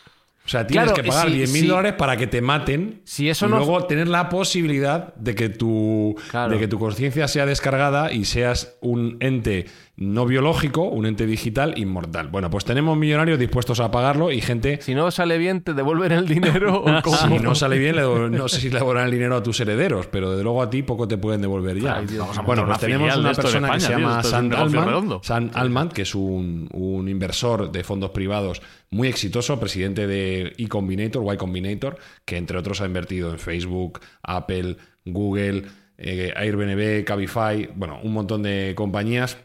O sea, tienes Claro, que pagar si- 10 mil si- dólares para que te maten Si eso y no- luego tener la posibilidad de que tu, Claro. de que tu conciencia sea descargada y seas un ente no biológico, un ente digital inmortal. Bueno, pues tenemos millonarios dispuestos a pagarlo y gente... Si no sale bien, te devuelven el dinero. o cómo? Si no sale bien, no sé si le devolverán el dinero a tus herederos, pero desde luego a ti poco te pueden devolver ya. Ay, Dios. Bueno, pues una tenemos una persona que se llama Altman, redondo. Sam Altman, que es un, un inversor de fondos privados muy exitoso, presidente de E Combinator, Y Combinator, que entre otros ha invertido en Facebook, Apple, Google, eh, Airbnb, Cabify, bueno, un montón de compañías.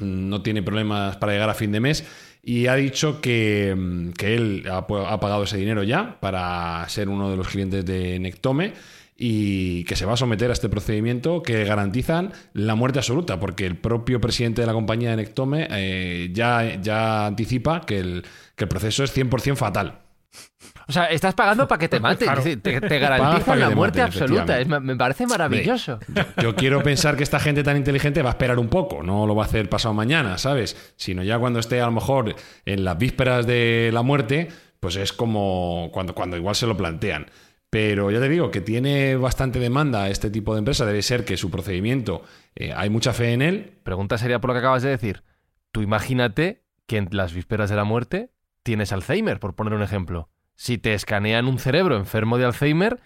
No tiene problemas para llegar a fin de mes. Y ha dicho que, mm, que él ha, pagado ese dinero ya para ser uno de los clientes de Nectome y que se va a someter a este procedimiento que garantizan la muerte absoluta, porque el propio presidente de la compañía de Nectome eh, ya, ya anticipa que el, que el proceso es 100% fatal. O sea, estás pagando para que te maten. Claro. Te, te garantizan la te muerte maten, absoluta. Es- efectivamente. me, me parece maravilloso. Yo quiero pensar que esta gente tan inteligente va a esperar un poco, no lo va a hacer pasado mañana, ¿sabes? Sino ya cuando esté a lo mejor en las vísperas de la muerte, pues es como cuando, cuando igual se lo plantean. Pero ya te digo que tiene bastante demanda este tipo de empresa. Debe ser que su procedimiento, eh, hay mucha fe en él. Pregunta sería por lo que acabas de decir. Tú imagínate que en las vísperas de la muerte tienes Alzheimer, por poner un ejemplo. Si te escanean un cerebro enfermo de Alzheimer,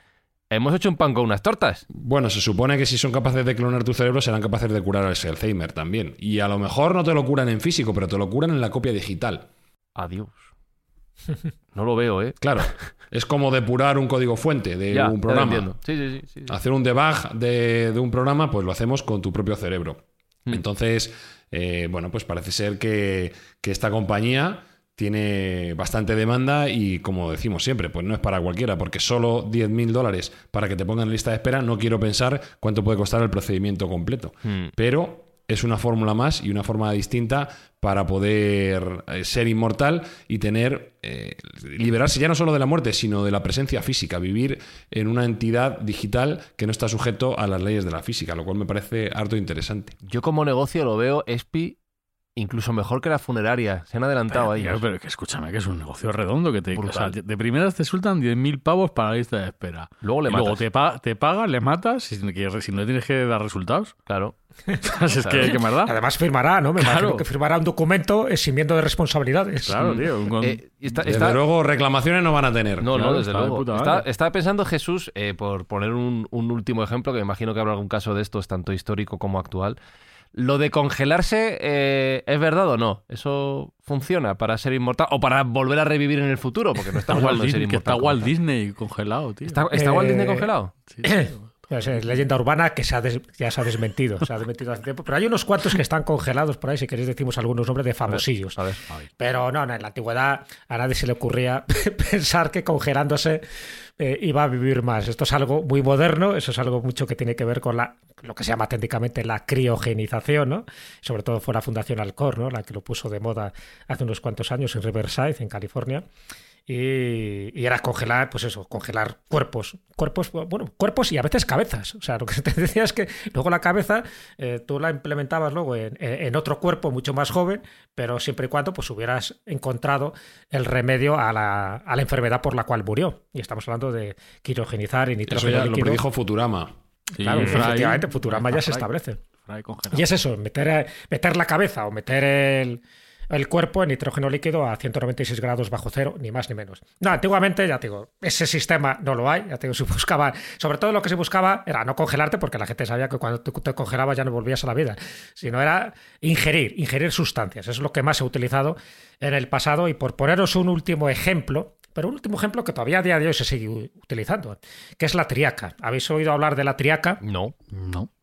hemos hecho un pan con unas tortas. Bueno, se supone que si son capaces de clonar tu cerebro, serán capaces de curar ese Alzheimer también. Y a lo mejor no te lo curan en físico, pero te lo curan en la copia digital. Adiós. No lo veo, ¿eh? Claro, es como depurar un código fuente de Ya, un programa. entiendo. Sí, sí, sí, hacer un debug de, de un programa, pues lo hacemos con tu propio cerebro. Mm. Entonces, eh, bueno, pues parece ser que, que esta compañía tiene bastante demanda y como decimos siempre, pues no es para cualquiera, porque solo 10.000 dólares para que te pongan en lista de espera, no quiero pensar cuánto puede costar el procedimiento completo. Mm. Pero es una fórmula más y una forma distinta para poder eh, ser inmortal y tener, eh, liberarse ya no solo de la muerte, sino de la presencia física, vivir en una entidad digital que no está sujeto a las leyes de la física, lo cual me parece harto interesante. Yo como negocio lo veo, Espi, incluso mejor que la funeraria. Se han adelantado a Tío, ellos. pero que escúchame, que es un negocio redondo que te. O sea, de primeras te sueltan 10.000 pavos para la lista de espera. Luego le Y luego matas. te, pa- te pagan, le matas, si, que- si no tienes que dar resultados. Claro. es que, que verdad. Además firmará, ¿no? Me Claro. imagino que firmará un documento eximiendo de responsabilidades. Claro, tío. un- con- Eh, está- Desde está- luego, reclamaciones no van a tener. No, Claro, no, desde de luego. Está- estaba pensando Jesús, eh, por poner un, un último ejemplo, que me imagino que habrá algún caso de estos, tanto histórico como actual. Lo de congelarse, eh, ¿es verdad o no? ¿Eso funciona para ser inmortal o para volver a revivir en el futuro? Porque no Está Walt ser Disney, que está Walt tal. Disney congelado, tío. ¿Está, está Walt Disney Eh, congelado? Sí. Es leyenda urbana que se ha des- ya se ha desmentido. Se ha desmentido hace tiempo. Pero hay unos cuantos que están congelados por ahí. Si queréis, decimos algunos nombres de famosillos. A ver. Pero no, no, en la antigüedad a nadie se le ocurría pensar que congelándose eh, iba a vivir más. Esto es algo muy moderno, eso es algo mucho que tiene que ver con la, lo que se llama técnicamente la criogenización. Sobre todo fue la Fundación Alcor. La que lo puso de moda hace unos cuantos años en Riverside, en California. Y, y era congelar, pues eso, congelar cuerpos, cuerpos, bueno, cuerpos y a veces cabezas. O sea, lo que te decía es que luego la cabeza eh, tú la implementabas luego en, en otro cuerpo mucho más joven, pero siempre y cuando pues hubieras encontrado el remedio a la, a la enfermedad por la cual murió. Y estamos hablando de quirogenizar y Eso nitrógeno ya lo líquido. predijo Futurama. Claro, efectivamente, Futurama ya se establece. Y es eso, meter, meter la cabeza o meter el, el cuerpo en nitrógeno líquido a 196 grados bajo cero, ni más ni menos. No, antiguamente, ya te digo, ese sistema no lo hay, ya te digo, se buscaba, sobre todo lo que se buscaba era no congelarte, porque la gente sabía que cuando te congelabas ya no volvías a la vida, sino era ingerir, ingerir sustancias. Eso es lo que más se ha utilizado en el pasado. Y por poneros un último ejemplo, pero un último ejemplo que todavía a día de hoy se sigue utilizando, que es la triaca. ¿Habéis oído hablar de la triaca? No, no.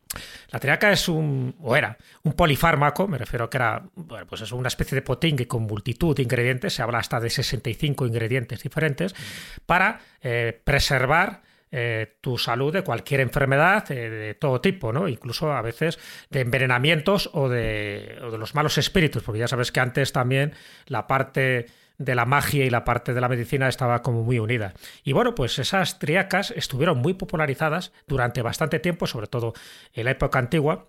La triaca es un, o era, un polifármaco, me refiero a que era, bueno, pues es una especie de potingue con multitud de ingredientes, se habla hasta de 65 ingredientes diferentes, para eh, preservar eh, tu salud de cualquier enfermedad eh, de todo tipo, ¿no? Incluso a veces de envenenamientos o de, o de los malos espíritus, porque ya sabes que antes también la parte de la magia y la parte de la medicina estaba como muy unida. Y bueno, pues esas triacas estuvieron muy popularizadas durante bastante tiempo, sobre todo en la época antigua,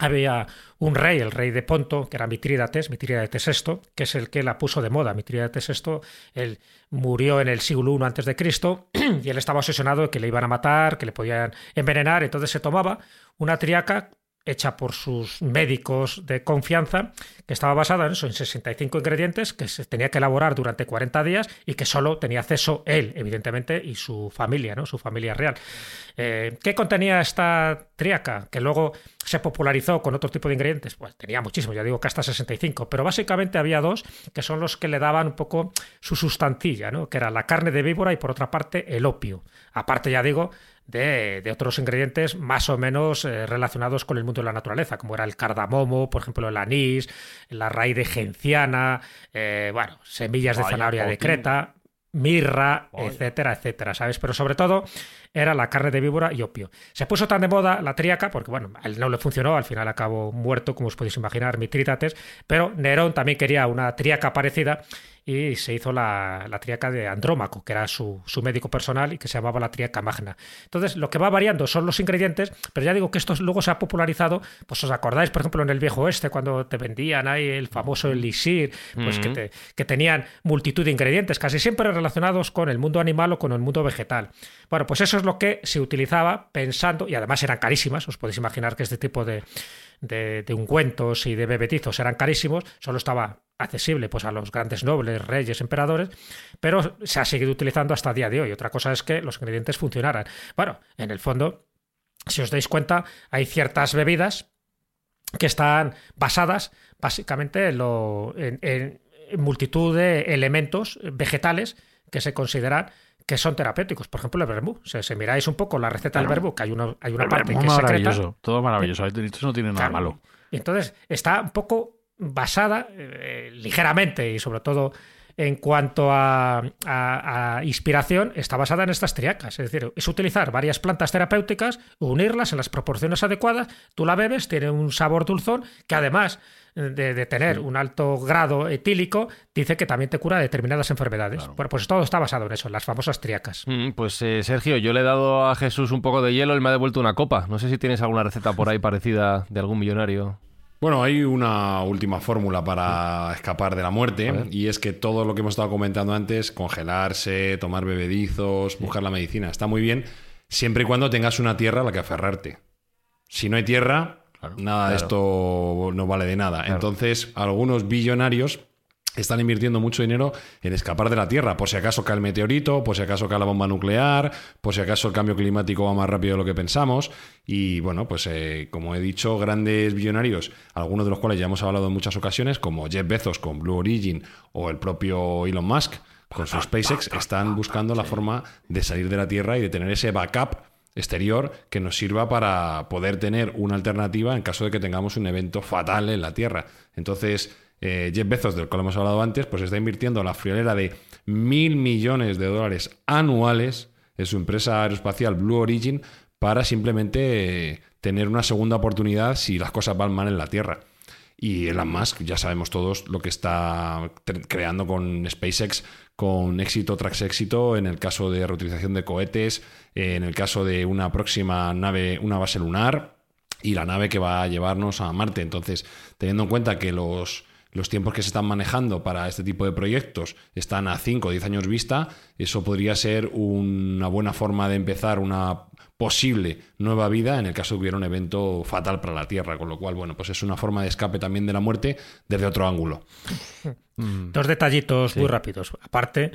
había un rey, el rey de Ponto, que era Mitrídates, Mitrídates VI, que es el que la puso de moda. Mitrídates VI, él murió en el siglo I antes de Cristo y él estaba obsesionado de que le iban a matar, que le podían envenenar, entonces se tomaba una triaca hecha por sus médicos de confianza, que estaba basada en eso, en 65 ingredientes que se tenía que elaborar durante 40 días y que solo tenía acceso él, evidentemente, y su familia, ¿no? Su familia real. Eh, ¿Qué contenía esta triaca? Que luego se popularizó con otro tipo de ingredientes. Pues tenía muchísimo, ya digo que hasta 65, pero básicamente había dos que son los que le daban un poco su sustancilla, ¿no? Que era la carne de víbora y por otra parte el opio. Aparte, ya digo, de, otros ingredientes más o menos eh, relacionados con el mundo de la naturaleza, como era el cardamomo, por ejemplo, el anís, la raíz de genciana, eh, bueno, semillas de zanahoria de Creta, mirra, etcétera, etcétera, ¿sabes? Pero sobre todo era la carne de víbora y opio. Se puso tan de moda la triaca, porque bueno, él no le funcionó, al final acabó muerto, como os podéis imaginar, Mitrídates, pero Nerón también quería una triaca parecida y se hizo la, la triaca de Andrómaco, que era su, su, médico personal y que se llamaba la triaca magna. Entonces, lo que va variando son los ingredientes, pero ya digo que esto luego se ha popularizado, pues os acordáis, por ejemplo, en el viejo oeste, cuando te vendían ahí el famoso elixir, pues que, te, que tenían multitud de ingredientes, casi siempre relacionados con el mundo animal o con el mundo vegetal. Bueno, pues eso es lo que se utilizaba pensando, y además eran carísimas, os podéis imaginar que este tipo de, de, ungüentos y de bebetizos eran carísimos, solo estaba accesible pues, a los grandes nobles, reyes, emperadores, pero se ha seguido utilizando hasta el día de hoy. Otra cosa es que los ingredientes funcionaran. Bueno, en el fondo, si os dais cuenta, hay ciertas bebidas que están basadas básicamente en, lo, en, multitud de elementos vegetales que se consideran que son terapéuticos. Por ejemplo, el verbú. Si, si miráis un poco la receta del verbú, que hay una, hay una parte que es maravilloso, todo maravilloso. Esto no tiene nada malo. Y entonces está un poco basada eh, ligeramente y sobre todo en cuanto a, inspiración, está basada en estas triacas. Es decir, es utilizar varias plantas terapéuticas, unirlas en las proporciones adecuadas, tú la bebes, tiene un sabor dulzón que además de, tener un alto grado etílico, dice que también te cura determinadas enfermedades. Bueno, pues todo está basado en eso, en las famosas triacas. Mm, pues eh, Sergio, yo le he dado a Jesús un poco de hielo y me ha devuelto una copa. No sé si tienes alguna receta por ahí parecida de algún millonario. Bueno, hay una última fórmula para escapar de la muerte y es que todo lo que hemos estado comentando antes, congelarse, tomar bebedizos, buscar la medicina, está muy bien siempre y cuando tengas una tierra a la que aferrarte. Si no hay tierra, nada de esto no vale de nada. Entonces, algunos billonarios están invirtiendo mucho dinero en escapar de la Tierra, por si acaso cae el meteorito, por si acaso cae la bomba nuclear, por si acaso el cambio climático va más rápido de lo que pensamos. Y bueno, pues eh, como he dicho, grandes billonarios, algunos de los cuales ya hemos hablado en muchas ocasiones, como Jeff Bezos con Blue Origin o el propio Elon Musk con su SpaceX, están buscando la forma de salir de la Tierra y de tener ese backup exterior que nos sirva para poder tener una alternativa en caso de que tengamos un evento fatal en la Tierra. Entonces, eh, Jeff Bezos, del cual hemos hablado antes, pues está invirtiendo la friolera de mil millones de dólares anuales en su empresa aeroespacial Blue Origin para simplemente eh, tener una segunda oportunidad si las cosas van mal en la Tierra. Y Elon Musk, ya sabemos todos lo que está creando con SpaceX, con éxito tras éxito, en el caso de reutilización de cohetes, en el caso de una próxima nave, una base lunar y la nave que va a llevarnos a Marte. Entonces, teniendo en cuenta que los los tiempos que se están manejando para este tipo de proyectos están a 5 o 10 años vista, eso podría ser una buena forma de empezar una posible nueva vida en el caso de que hubiera un evento fatal para la Tierra, con lo cual, bueno, pues es una forma de escape también de la muerte desde otro ángulo. Dos detallitos muy rápidos. Aparte,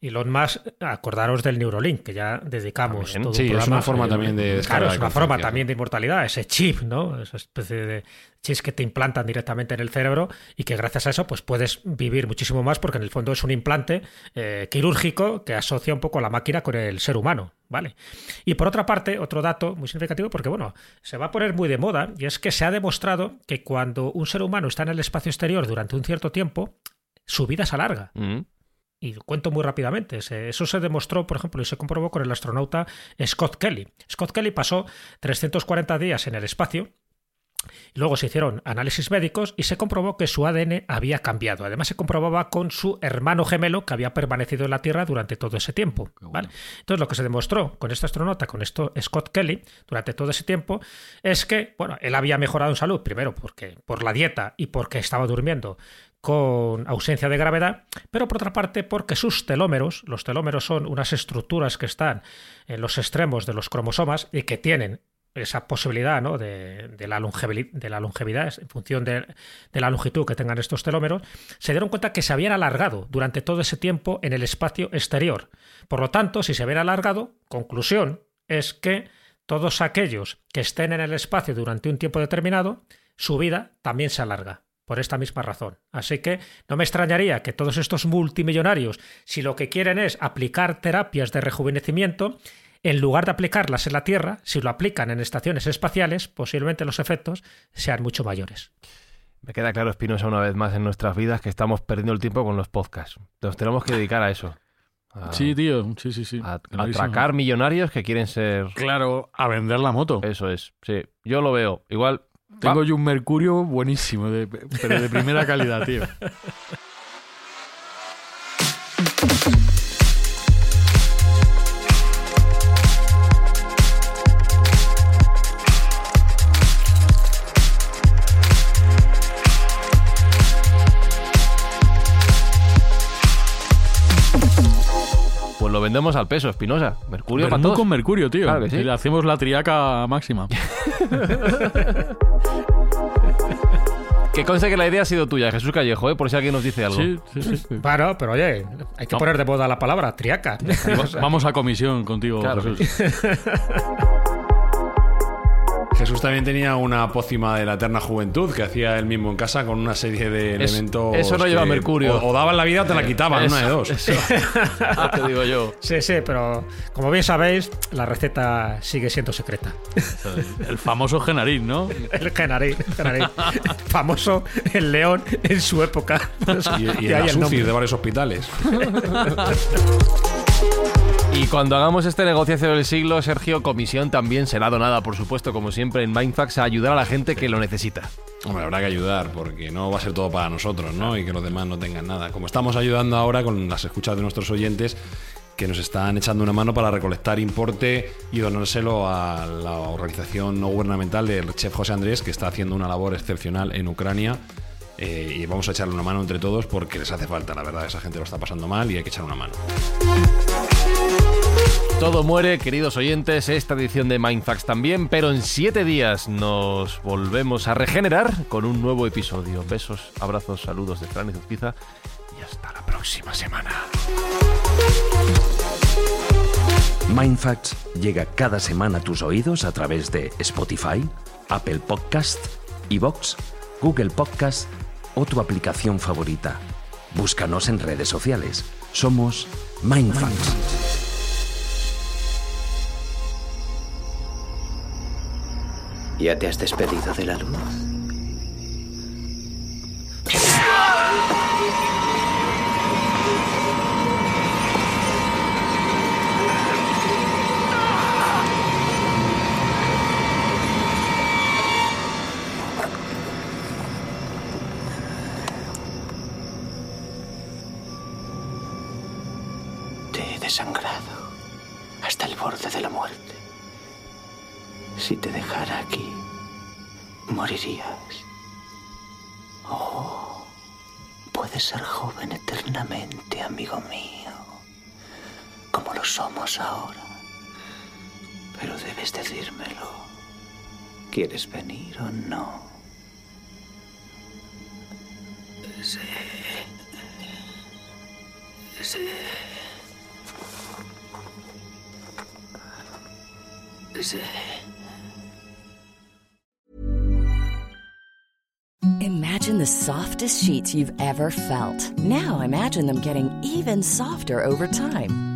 Elon Musk, acordaros del Neurolink, que ya dedicamos También. todo Sí, un es programa. una forma también de Claro, es una forma también de inmortalidad, ese chip, ¿no? Esa especie de chips que te implantan directamente en el cerebro y que gracias a eso pues puedes vivir muchísimo más porque en el fondo es un implante eh, quirúrgico que asocia un poco la máquina con el ser humano, ¿vale? Y por otra parte, otro dato muy significativo porque, bueno, se va a poner muy de moda y es que se ha demostrado que cuando un ser humano está en el espacio exterior durante un cierto tiempo, su vida se alarga. Mm. Y cuento muy rápidamente. Eso se demostró, por ejemplo, y se comprobó con el astronauta Scott Kelly. Scott Kelly pasó 340 días en el espacio. Luego se hicieron análisis médicos y se comprobó que su ADN había cambiado. Además, se comprobaba con su hermano gemelo que había permanecido en la Tierra durante todo ese tiempo. ¿vale? Entonces, lo que se demostró con este astronauta, con esto Scott Kelly, durante todo ese tiempo, es que, bueno, él había mejorado en salud, primero porque por la dieta y porque estaba durmiendo con ausencia de gravedad, pero por otra parte porque sus telómeros, los telómeros son unas estructuras que están en los extremos de los cromosomas y que tienen esa posibilidad ¿no? de, la longevidad en función de, de la longitud que tengan estos telómeros, se dieron cuenta que se habían alargado durante todo ese tiempo en el espacio exterior. Por lo tanto, si se habían alargado, conclusión es que todos aquellos que estén en el espacio durante un tiempo determinado, su vida también se alarga por esta misma razón. Así que no me extrañaría que todos estos multimillonarios, si lo que quieren es aplicar terapias de rejuvenecimiento, en lugar de aplicarlas en la Tierra, si lo aplican en estaciones espaciales, posiblemente los efectos sean mucho mayores. Me queda claro, Espinosa, una vez más en nuestras vidas que estamos perdiendo el tiempo con los podcasts. Nos tenemos que dedicar a eso. A, Sí, tío, sí, sí, sí. a- a atracar millonarios que quieren ser... Claro, a vender la moto. Eso es, sí. Yo lo veo. Igual... Tengo yo un Mercurio buenísimo, de- pero de primera calidad, tío. lo vendemos al peso, Espinosa. Mercurio para todos. con Mercurio, tío. Claro que sí. Y le hacemos la triaca máxima. Que conste que la idea ha sido tuya, Jesús Callejo, ¿eh? por si alguien nos dice algo. Sí, sí, sí. Bueno, pero oye, hay que No. poner de moda la palabra triaca. Va- Vamos a comisión contigo, Claro. Jesús. Jesús también tenía una pócima de la eterna juventud que hacía él mismo en casa con una serie de Es- elementos. eso no lleva que mercurio. O, o daban la vida o te la quitaban, Eso, una de dos. eso. Ah, te digo yo. Sí, sí, pero como bien sabéis, la receta sigue siendo secreta. El famoso Genarín, ¿no? El Genarín, Genarín. famoso el león en su época. Y, y el. UCIs de varios hospitales. Y cuando hagamos este negociación del siglo, Sergio, comisión también será donada, por supuesto, como siempre en Mindfax, a ayudar a la gente que lo necesita. Hombre, habrá que ayudar porque no va a ser todo para nosotros, ¿no? Y que los demás no tengan nada. Como estamos ayudando ahora con las escuchas de nuestros oyentes que nos están echando una mano para recolectar importe y donárselo a la organización no gubernamental del chef José Andrés, que está haciendo una labor excepcional en Ucrania. Eh, y vamos a echarle una mano entre todos porque les hace falta, la verdad, esa gente lo está pasando mal y hay que echar una mano. Todo muere, queridos oyentes, esta edición de Mindfax también, pero en siete días nos volvemos a regenerar con un nuevo episodio. Besos, abrazos, saludos de Fran y Zuzquiza y hasta la próxima semana. Mindfacts llega cada semana a tus oídos a través de Spotify, Apple Podcast, Evox, Google Podcast o tu aplicación favorita. Búscanos en redes sociales. Somos Mindfacts. ¿Ya te has despedido de la luz? ¿Quieres venir o no? Sí. Sí. Sí. Imagine the softest sheets you've ever felt. Now imagine them getting even softer over time.